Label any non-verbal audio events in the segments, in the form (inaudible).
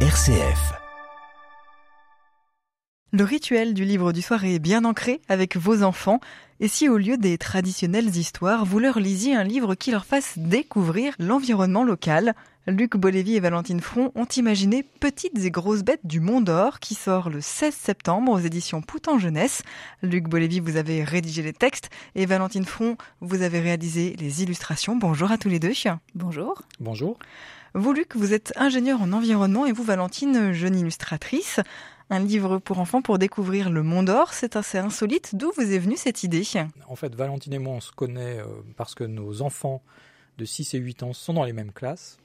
RCF. Le rituel du livre du soir est bien ancré avec vos enfants. Et si au lieu des traditionnelles histoires, vous leur lisiez un livre qui leur fasse découvrir l'environnement local? Luc Bolévy et Valentine Front ont imaginé Petites et grosses bêtes du Mont d'Or qui sort le 16 septembre aux éditions Poutan Jeunesse. Luc Bolévy, vous avez rédigé les textes et Valentine Front, vous avez réalisé les illustrations. Bonjour à tous les deux. Bonjour. Bonjour. Vous, Luc, vous êtes ingénieur en environnement et vous, Valentine, jeune illustratrice. Un livre pour enfants pour découvrir le Mont d'Or, c'est assez insolite. D'où vous est venue cette idée? En fait, Valentine et moi, on se connaît euh, parce que nos enfants de 6 et 8 ans sont dans les mêmes classes.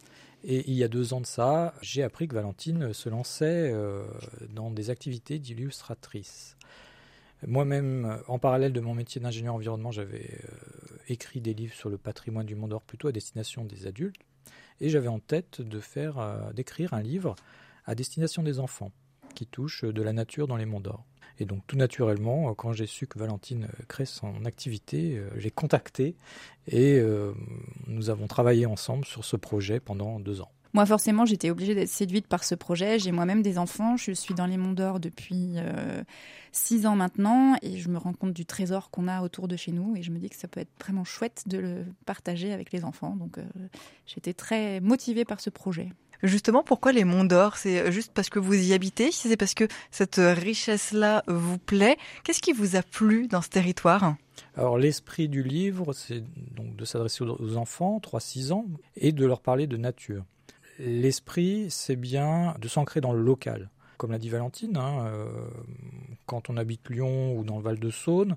Et il y a deux ans de ça, j'ai appris que Valentine se lançait euh, dans des activités d'illustratrice. Moi-même, en parallèle de mon métier d'ingénieur environnement, j'avais euh, écrit des livres sur le patrimoine du Mont d'Or plutôt à destination des adultes et j'avais en tête de faire, d'écrire un livre à destination des enfants touche de la nature dans les monts d'or. Et donc tout naturellement, euh, quand j'ai su que Valentine euh, crée son activité, j'ai contacté et nous avons travaillé ensemble sur ce projet pendant deux ans. Moi, forcément, j'étais obligée d'être séduite par ce projet. J'ai moi-même des enfants. Je suis dans les Monts d'Or depuis six ans maintenant et je me rends compte du trésor qu'on a autour de chez nous et je me dis que ça peut être vraiment chouette de le partager avec les enfants. Donc, j'étais très motivée par ce projet. Justement, pourquoi les Monts d'Or? C'est juste parce que vous y habitez? C'est parce que cette richesse-là vous plaît? Qu'est-ce qui vous a plu dans ce territoire? Alors l'esprit du livre, c'est donc de s'adresser aux enfants, 3-6 ans, et de leur parler de nature. L'esprit, c'est bien de s'ancrer dans le local. Comme l'a dit Valentine, hein, euh, quand on habite Lyon ou dans le Val-de-Saône,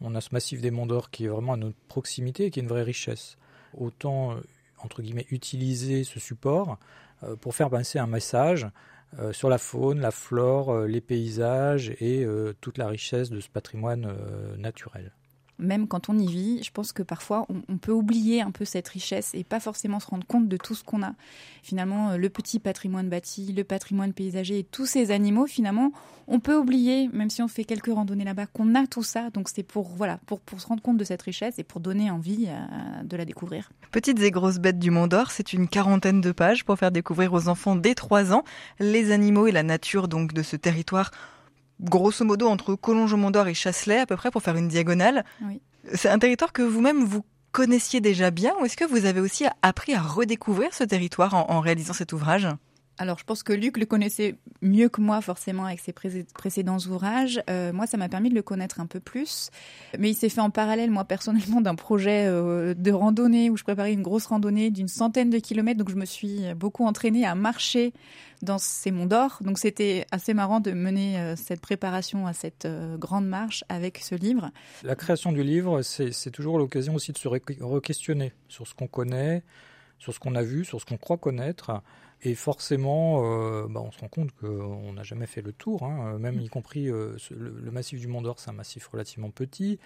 on a ce massif des Monts d'Or qui est vraiment à notre proximité et qui est une vraie richesse. Autant, euh, entre guillemets, utiliser ce support euh, pour faire passer un message sur la faune, la flore, les paysages et toute la richesse de ce patrimoine naturel même quand on y vit, je pense que parfois on, peut oublier un peu cette richesse et pas forcément se rendre compte de tout ce qu'on a. Finalement, euh, le petit patrimoine bâti, le patrimoine paysager et tous ces animaux, finalement, on peut oublier, même si on fait quelques randonnées là-bas, qu'on a tout ça. Donc c'est pour voilà, pour, pour se rendre compte de cette richesse et pour donner envie euh, de la découvrir. Petites et grosses bêtes du Mont d'Or, c'est une quarantaine de pages pour faire découvrir aux enfants dès 3 ans les animaux et la nature donc de ce territoire grosso modo entre Collonges-Mont d'Or et Chasselet à peu près pour faire une diagonale. C'est un territoire que vous-même vous connaissiez déjà bien ou est-ce que vous avez aussi appris à redécouvrir ce territoire en réalisant cet ouvrage? Alors, je pense que Luc le connaissait mieux que moi, forcément, avec ses précédents ouvrages. Euh, moi, ça m'a permis de le connaître un peu plus. Mais il s'est fait en parallèle, moi, personnellement, d'un projet euh, de randonnée où je préparais une grosse randonnée d'une centaine de kilomètres. Donc, je me suis beaucoup entraînée à marcher dans ces monts d'or. Donc, c'était assez marrant de mener euh, cette préparation à cette grande marche avec ce livre. La création du livre, c'est toujours l'occasion aussi de se re-questionner sur ce qu'on connaît, sur ce qu'on a vu, sur ce qu'on croit connaître. Et forcément, euh, bah, on se rend compte qu'on n'a jamais fait le tour, hein. même y compris euh, le, massif du Mont d'Or, c'est un massif relativement petit.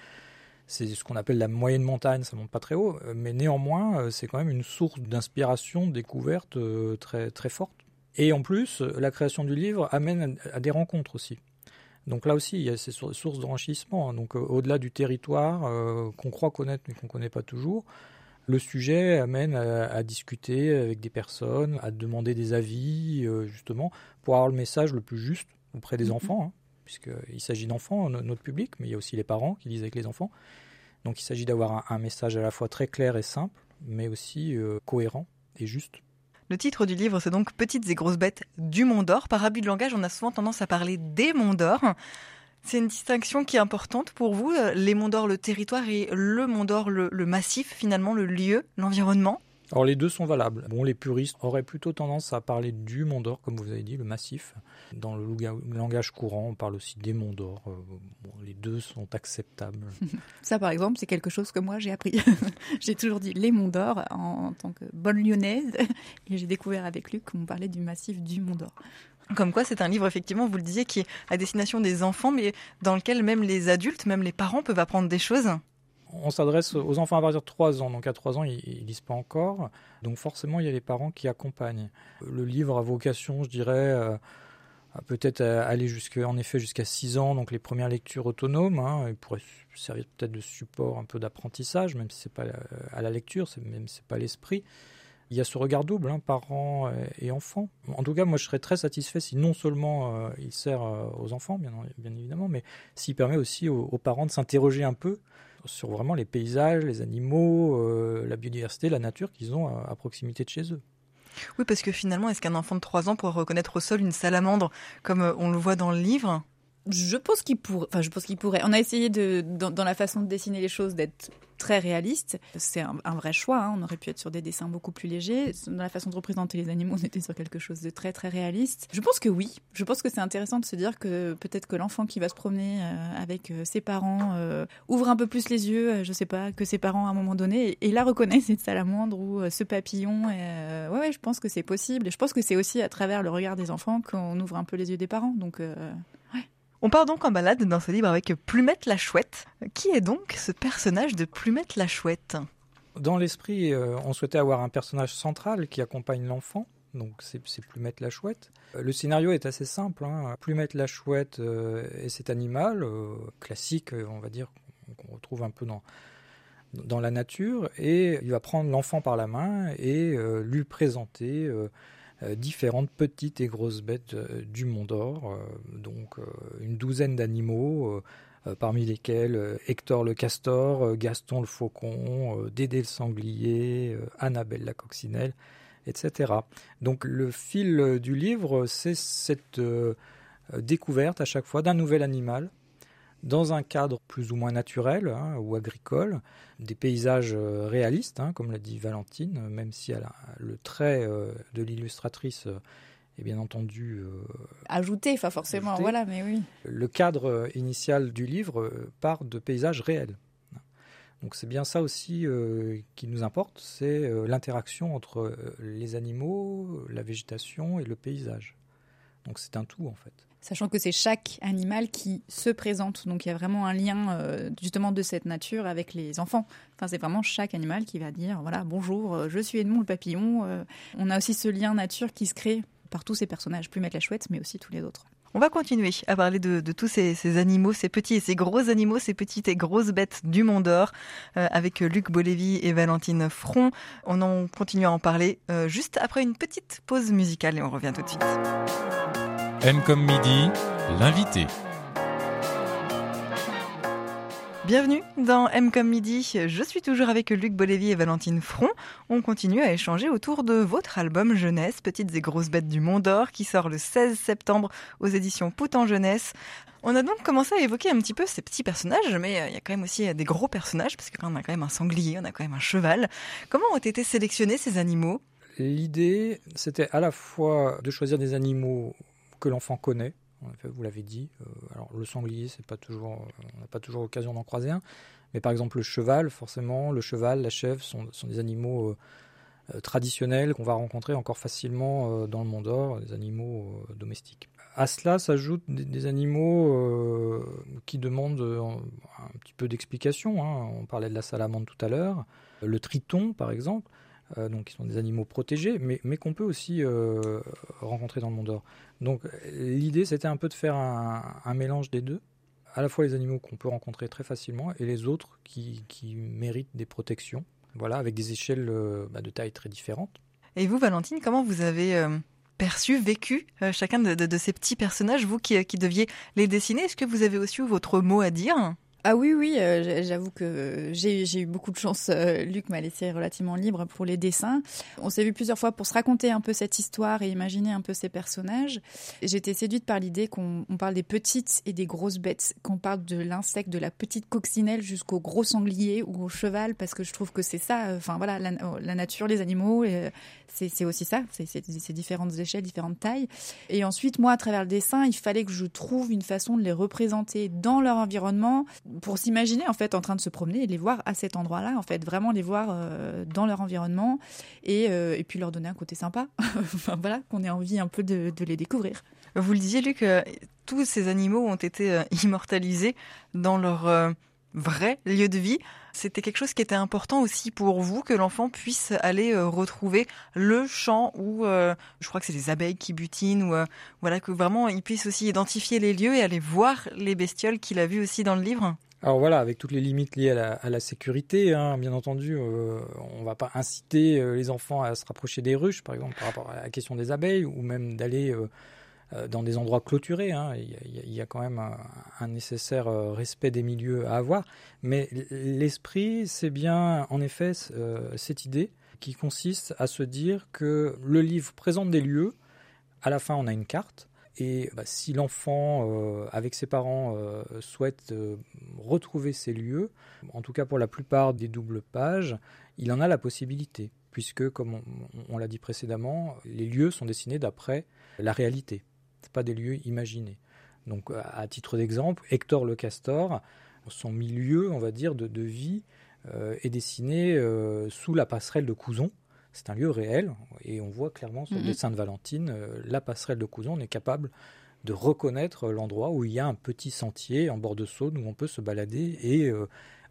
C'est ce qu'on appelle la moyenne montagne, ça monte pas très haut, mais néanmoins, euh, c'est quand même une source d'inspiration, découverte très, très forte. Et en plus, la création du livre amène à, des rencontres aussi. Donc là aussi, il y a ces sources d'enrichissement. Hein. Donc au-delà du territoire qu'on croit connaître mais qu'on ne connaît pas toujours, le sujet amène à, discuter avec des personnes, à demander des avis, euh, justement, pour avoir le message le plus juste auprès des mhm. enfants, hein, puisqu'il s'agit d'enfants, notre public, mais il y a aussi les parents qui lisent avec les enfants. Donc il s'agit d'avoir un, message à la fois très clair et simple, mais aussi euh, cohérent et juste. Le titre du livre, c'est donc Petites et grosses bêtes du Mont d'Or. Par abus de langage, on a souvent tendance à parler des Monts d'Or. C'est une distinction qui est importante pour vous, euh, les monts d'or, le territoire et le mont d'or, le, massif, finalement, le lieu, l'environnement? Alors les deux sont valables. Bon, les puristes auraient plutôt tendance à parler du Mont d'Or, comme vous avez dit, le massif. Dans le langage courant, on parle aussi des Monts d'Or. Euh, les deux sont acceptables. (laughs) Ça, par exemple, c'est quelque chose que moi j'ai appris. (laughs) j'ai toujours dit les Monts d'Or en, tant que bonne lyonnaise, (laughs) et j'ai découvert avec Luc qu'on parlait du massif du Mont d'Or. Comme quoi, c'est un livre, effectivement, vous le disiez, qui est à destination des enfants, mais dans lequel même les adultes, même les parents peuvent apprendre des choses. On s'adresse aux enfants à partir de 3 ans, donc à 3 ans, ils ne lisent pas encore. Donc forcément, il y a les parents qui accompagnent. Le livre a vocation, je dirais, euh, peut-être aller en effet jusqu'à 6 ans, donc les premières lectures autonomes. Hein, il pourrait servir peut-être de support un peu d'apprentissage, même si c'est pas à la lecture, même si c'est pas l'esprit. Il y a ce regard double, hein, parents et enfants. En tout cas, moi, je serais très satisfait si non seulement il sert aux enfants, bien, évidemment, mais s'il permet aussi aux, parents de s'interroger un peu sur vraiment les paysages, les animaux, la biodiversité, la nature qu'ils ont à proximité de chez eux. Oui, parce que finalement, est-ce qu'un enfant de 3 ans pourrait reconnaître au sol une salamandre comme euh, on le voit dans le livre? Je pense qu'il pourrait. Enfin, je pense qu'il pourrait. On a essayé de, dans, la façon de dessiner les choses, d'être très réaliste. C'est un, vrai choix. Hein. On aurait pu être sur des dessins beaucoup plus légers. Dans la façon de représenter les animaux, on était sur quelque chose de très très réaliste. Je pense que oui. Je pense que c'est intéressant de se dire que peut-être que l'enfant qui va se promener euh, avec euh, ses parents euh, ouvre un peu plus les yeux. je sais pas que ses parents à un moment donné et, la reconnaît cette salamandre ou ce papillon. Et, ouais, ouais, je pense que c'est possible. Et je pense que c'est aussi à travers le regard des enfants qu'on ouvre un peu les yeux des parents. Donc on part donc en balade dans ce livre avec Plumette la Chouette. Qui est donc ce personnage de Plumette la Chouette? Dans l'esprit, euh, on souhaitait avoir un personnage central qui accompagne l'enfant. Donc c'est Plumette la Chouette. Euh, le scénario est assez simple. Hein. Plumette la Chouette euh, est cet animal classique, on va dire, qu'on retrouve un peu dans, dans la nature. Et il va prendre l'enfant par la main et lui présenter différentes petites et grosses bêtes euh, du Mont d'Or, euh, donc une douzaine d'animaux. parmi lesquels Hector le castor, Gaston le faucon, Dédé le sanglier, Annabelle la coccinelle, etc. Donc le fil du livre, c'est cette découverte à chaque fois d'un nouvel animal dans un cadre plus ou moins naturel hein, ou agricole, des paysages euh, réalistes, hein, comme l'a dit Valentine, même si elle a le trait euh, de l'illustratrice euh, est bien entendu ajouté, enfin forcément, voilà, mais oui. Le cadre initial du livre part de paysages réels. Donc c'est bien ça aussi qui nous importe, c'est l'interaction entre les animaux, la végétation et le paysage. Donc c'est un tout en fait sachant que c'est chaque animal qui se présente. Donc il y a vraiment un lien euh, justement de cette nature avec les enfants. Enfin, c'est vraiment chaque animal qui va dire voilà bonjour, euh, je suis Edmond le papillon. Euh. on a aussi ce lien nature qui se crée par tous ces personnages, plus mettre la chouette, mais aussi tous les autres. On va continuer à parler de, tous ces, animaux, ces petits et ces gros animaux, ces petites et grosses bêtes du Mont d'Or, avec Luc Bolévy et Valentine Front. On en continue à en parler juste après une petite pause musicale et on revient tout de suite. M comme midi, l'invité. Bienvenue dans M comme midi. Je suis toujours avec Luc Bolévy et Valentine Front. On continue à échanger autour de votre album jeunesse, Petites et grosses bêtes du Mont d'Or, qui sort le 16 septembre aux éditions Poutan Jeunesse. On a donc commencé à évoquer un petit peu ces petits personnages, mais euh, il y a quand même aussi euh, des gros personnages, parce qu'on a quand même un sanglier, on a quand même un cheval. Comment ont été sélectionnés ces animaux? L'idée, c'était à la fois de choisir des animaux que l'enfant connaît. vous l'avez dit. Euh, alors le sanglier, c'est pas toujours, euh, on n'a pas toujours l'occasion d'en croiser un. Mais par exemple le cheval, forcément, le cheval, la chèvre sont, des animaux euh, traditionnels qu'on va rencontrer encore facilement dans le monde d'or, des animaux domestiques. À cela s'ajoutent des, animaux qui demandent un, petit peu d'explication. Hein. On parlait de la salamandre tout à l'heure, le triton par exemple. Donc qui sont des animaux protégés, mais, mais qu'on peut aussi rencontrer dans le monde d'or. Donc l'idée c'était un peu de faire un, mélange des deux, à la fois les animaux qu'on peut rencontrer très facilement et les autres qui, méritent des protections, voilà, avec des échelles euh, bah, de taille très différentes. Et vous, Valentine, comment vous avez euh, perçu, vécu euh, chacun de, ces petits personnages, vous qui, qui deviez les dessiner? Est-ce que vous avez aussi eu votre mot à dire? Ah oui, oui, euh, j'avoue que j'ai eu beaucoup de chance. Euh, Luc m'a laissé relativement libre pour les dessins. On s'est vu plusieurs fois pour se raconter un peu cette histoire et imaginer un peu ces personnages. J'étais séduite par l'idée qu'on parle des petites et des grosses bêtes, qu'on parle de l'insecte, de la petite coccinelle jusqu'au gros sanglier ou au cheval, parce que je trouve que c'est ça. Enfin voilà, la, la, nature, les animaux, c'est aussi ça. C'est différentes échelles, différentes tailles. Et ensuite, moi, à travers le dessin, il fallait que je trouve une façon de les représenter dans leur environnement pour s'imaginer en fait en train de se promener et les voir à cet endroit-là, en fait, vraiment les voir euh, dans leur environnement et, euh, et, puis leur donner un côté sympa. (laughs) voilà, qu'on ait envie un peu de, de les découvrir. Vous le disiez, Luc, euh, tous ces animaux ont été (laughs) immortalisés dans leur vrai lieu de vie. C'était quelque chose qui était important aussi pour vous, que l'enfant puisse aller retrouver le champ où, je crois que c'est les abeilles qui butinent, ou voilà, que vraiment il puisse aussi identifier les lieux et aller voir les bestioles qu'il a vues aussi dans le livre. Alors voilà, avec toutes les limites liées à la, sécurité, hein, bien entendu, euh, on ne va pas inciter euh, les enfants à se rapprocher des ruches, par exemple, par rapport à la question des abeilles, ou même d'aller euh, dans des endroits clôturés. Hein. Il, y a, quand même un, nécessaire respect des milieux à avoir. Mais l'esprit, c'est bien, en effet, cette idée qui consiste à se dire que le livre présente des lieux, à la fin on a une carte, et bah, si l'enfant, euh, avec ses parents, euh, souhaite euh, retrouver ces lieux, en tout cas pour la plupart des doubles pages, il en a la possibilité, puisque, comme on, l'a dit précédemment, les lieux sont dessinés d'après la réalité. Ce pas des lieux imaginés. Donc, à titre d'exemple, Hector le Castor, son milieu, on va dire, de, de vie est dessiné sous la passerelle de Couzon, c'est un lieu réel et on voit clairement sur le dessin de Valentine, euh, la passerelle de Couzon, on est capable de reconnaître l'endroit où il y a un petit sentier en bord de Saône où on peut se balader et euh,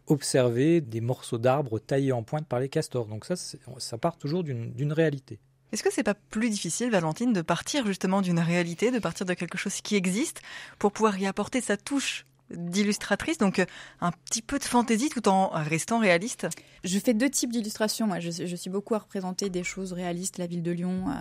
observer des morceaux d'arbres taillés en pointe par les castors. Donc ça, ça part toujours d'une réalité. Est-ce que c'est pas plus difficile, Valentine, de partir justement d'une réalité, de partir de quelque chose qui existe, pour pouvoir y apporter sa touche d'illustratrice, donc euh, un petit peu de fantaisie tout en restant réaliste? Je fais deux types d'illustrations. Moi, je, suis beaucoup à représenter des choses réalistes, la ville de Lyon, euh,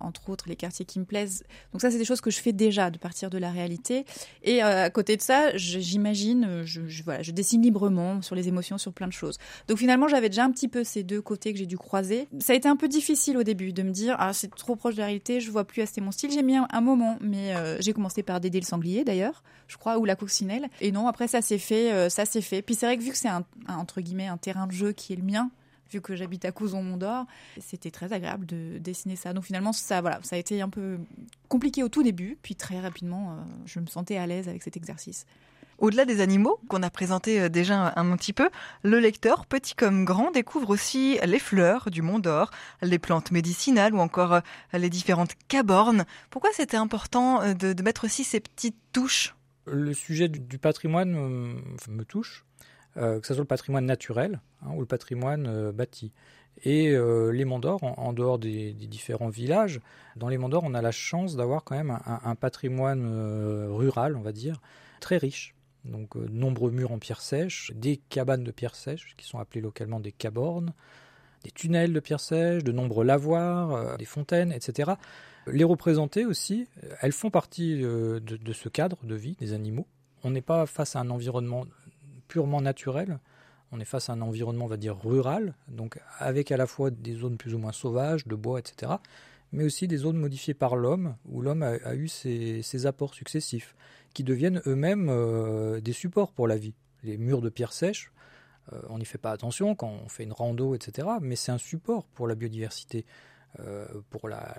entre autres, les quartiers qui me plaisent. Donc ça, c'est des choses que je fais déjà, de partir de la réalité. Et euh, à côté de ça, j'imagine, je, je dessine librement sur les émotions, sur plein de choses. Donc finalement, j'avais déjà un petit peu ces deux côtés que j'ai dû croiser. Ça a été un peu difficile au début de me dire, ah, c'est trop proche de la réalité, je vois plus assez mon style. J'ai mis un, moment, mais j'ai commencé par Dédé le sanglier, d'ailleurs, je crois, ou la coccinelle. Et non, après ça s'est fait, euh, ça s'est fait. Puis c'est vrai que vu que c'est un, entre guillemets un terrain de jeu qui est le mien, vu que j'habite à Couzon-Mont-d'Or, c'était très agréable de dessiner ça. Donc finalement, ça, voilà, ça a été un peu compliqué au tout début, puis très rapidement, euh, je me sentais à l'aise avec cet exercice. Au-delà des animaux qu'on a présentés euh, déjà un, petit peu, le lecteur, petit comme grand, découvre aussi les fleurs du Mont d'Or, les plantes médicinales ou encore les différentes cabornes. Pourquoi c'était important de mettre aussi ces petites touches? Le sujet du, patrimoine euh, me, touche, euh, que ce soit le patrimoine naturel hein, ou le patrimoine euh, bâti. Et les Monts d'Or, en, dehors des, différents villages, dans les Monts d'Or, on a la chance d'avoir quand même un, patrimoine rural, on va dire, très riche. Donc, de nombreux murs en pierre sèche, des cabanes de pierre sèche, qui sont appelées localement des cabornes, des tunnels de pierre sèche, de nombreux lavoirs, des fontaines, etc. Les représenter aussi, elles font partie euh, de, ce cadre de vie des animaux. On n'est pas face à un environnement purement naturel, on est face à un environnement, on dire, rural, donc avec à la fois des zones plus ou moins sauvages, de bois, etc., mais aussi des zones modifiées par l'homme, où l'homme a, eu ses, apports successifs, qui deviennent eux-mêmes euh, des supports pour la vie. Les murs de pierre sèche, euh, on n'y fait pas attention quand on fait une rando, etc., mais c'est un support pour la biodiversité. Euh, pour la,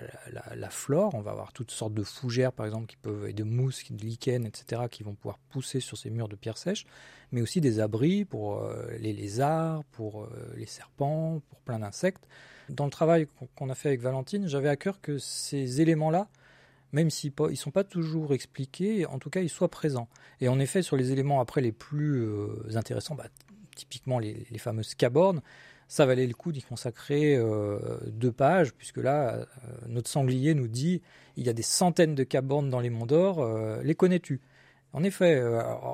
flore, on va avoir toutes sortes de fougères, par exemple, qui peuvent, et de mousses, de lichens, etc., qui vont pouvoir pousser sur ces murs de pierre sèche, mais aussi des abris pour euh, les lézards, pour euh, les serpents, pour plein d'insectes. Dans le travail qu'on a fait avec Valentine, j'avais à cœur que ces éléments-là, même s'ils ne sont pas toujours expliqués, en tout cas, ils soient présents. Et en effet, sur les éléments après les plus intéressants, bah, typiquement les, les fameuses cabornes, ça valait le coup d'y consacrer euh, deux pages, puisque là, euh, notre sanglier nous dit il y a des centaines de cabornes dans les monts d'or, euh, les connais-tu? En effet,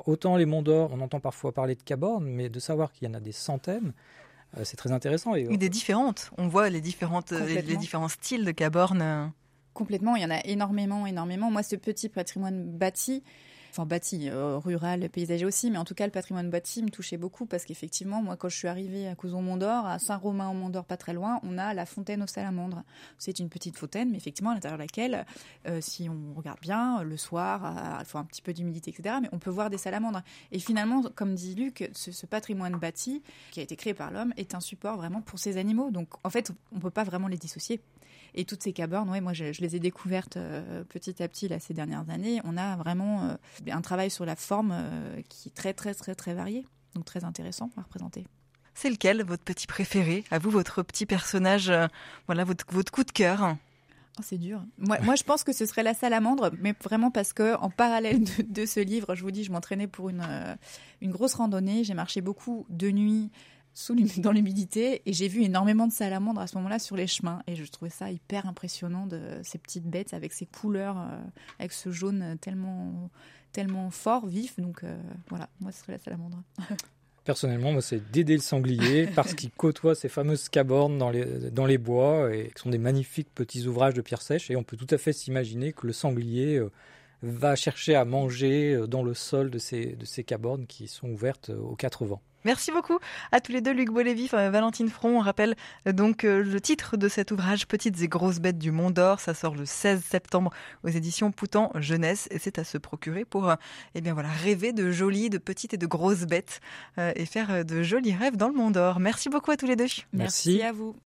autant les monts d'or, on entend parfois parler de cabornes, mais de savoir qu'il y en a des centaines, c'est très intéressant. Et, des différentes, on voit les, différentes, les, les, différents styles de cabornes. Complètement, il y en a énormément, énormément. Moi, ce petit patrimoine bâti, enfin bâti, euh, rural, paysager aussi, mais en tout cas le patrimoine bâti me touchait beaucoup parce qu'effectivement, moi quand je suis arrivée à Couzon-Mont-d'Or, à Saint-Romain-au-Mont-d'Or, pas très loin, on a la fontaine aux salamandres. C'est une petite fontaine, mais effectivement à l'intérieur de laquelle, euh, si on regarde bien, le soir, il faut un petit peu d'humidité, etc., mais on peut voir des salamandres. Et finalement, comme dit Luc, ce, ce patrimoine bâti qui a été créé par l'homme est un support vraiment pour ces animaux. Donc en fait, on peut pas vraiment les dissocier. Et toutes ces cabornes, ouais, moi je, les ai découvertes euh, petit à petit là, ces dernières années. On a vraiment euh, un travail sur la forme euh, qui est très très très très varié, donc très intéressant à représenter. C'est lequel votre petit préféré? À vous, votre petit personnage, voilà votre, votre coup de cœur Oh, c'est dur. Moi, moi, je pense que ce serait la salamandre, mais vraiment parce que en parallèle de, ce livre, je vous dis, je m'entraînais pour une, une grosse randonnée. J'ai marché beaucoup de nuit sous dans l'humidité et j'ai vu énormément de salamandres à ce moment-là sur les chemins et je trouvais ça hyper impressionnant de ces petites bêtes avec ces couleurs, avec ce jaune tellement tellement fort, vif. Donc voilà, moi ce serait la salamandre. (laughs) Personnellement, moi, c'est Dédé le sanglier parce qu'il côtoie ces fameuses cabornes dans les, dans les bois et qui sont des magnifiques petits ouvrages de pierre sèche. Et on peut tout à fait s'imaginer que le sanglier euh, va chercher à manger euh, dans le sol de ces, de ces cabornes qui sont ouvertes euh, aux quatre vents. Merci beaucoup à tous les deux, Luc Bolévif, Valentine Front. On rappelle euh, donc euh, le titre de cet ouvrage, Petites et grosses bêtes du Mont d'Or. Ça sort le 16 septembre aux éditions Poutan Jeunesse et c'est à se procurer pour euh, eh bien voilà, rêver de jolies, de petites et de grosses bêtes et faire de jolis rêves dans le Mont d'Or. Merci beaucoup à tous les deux. Merci à vous.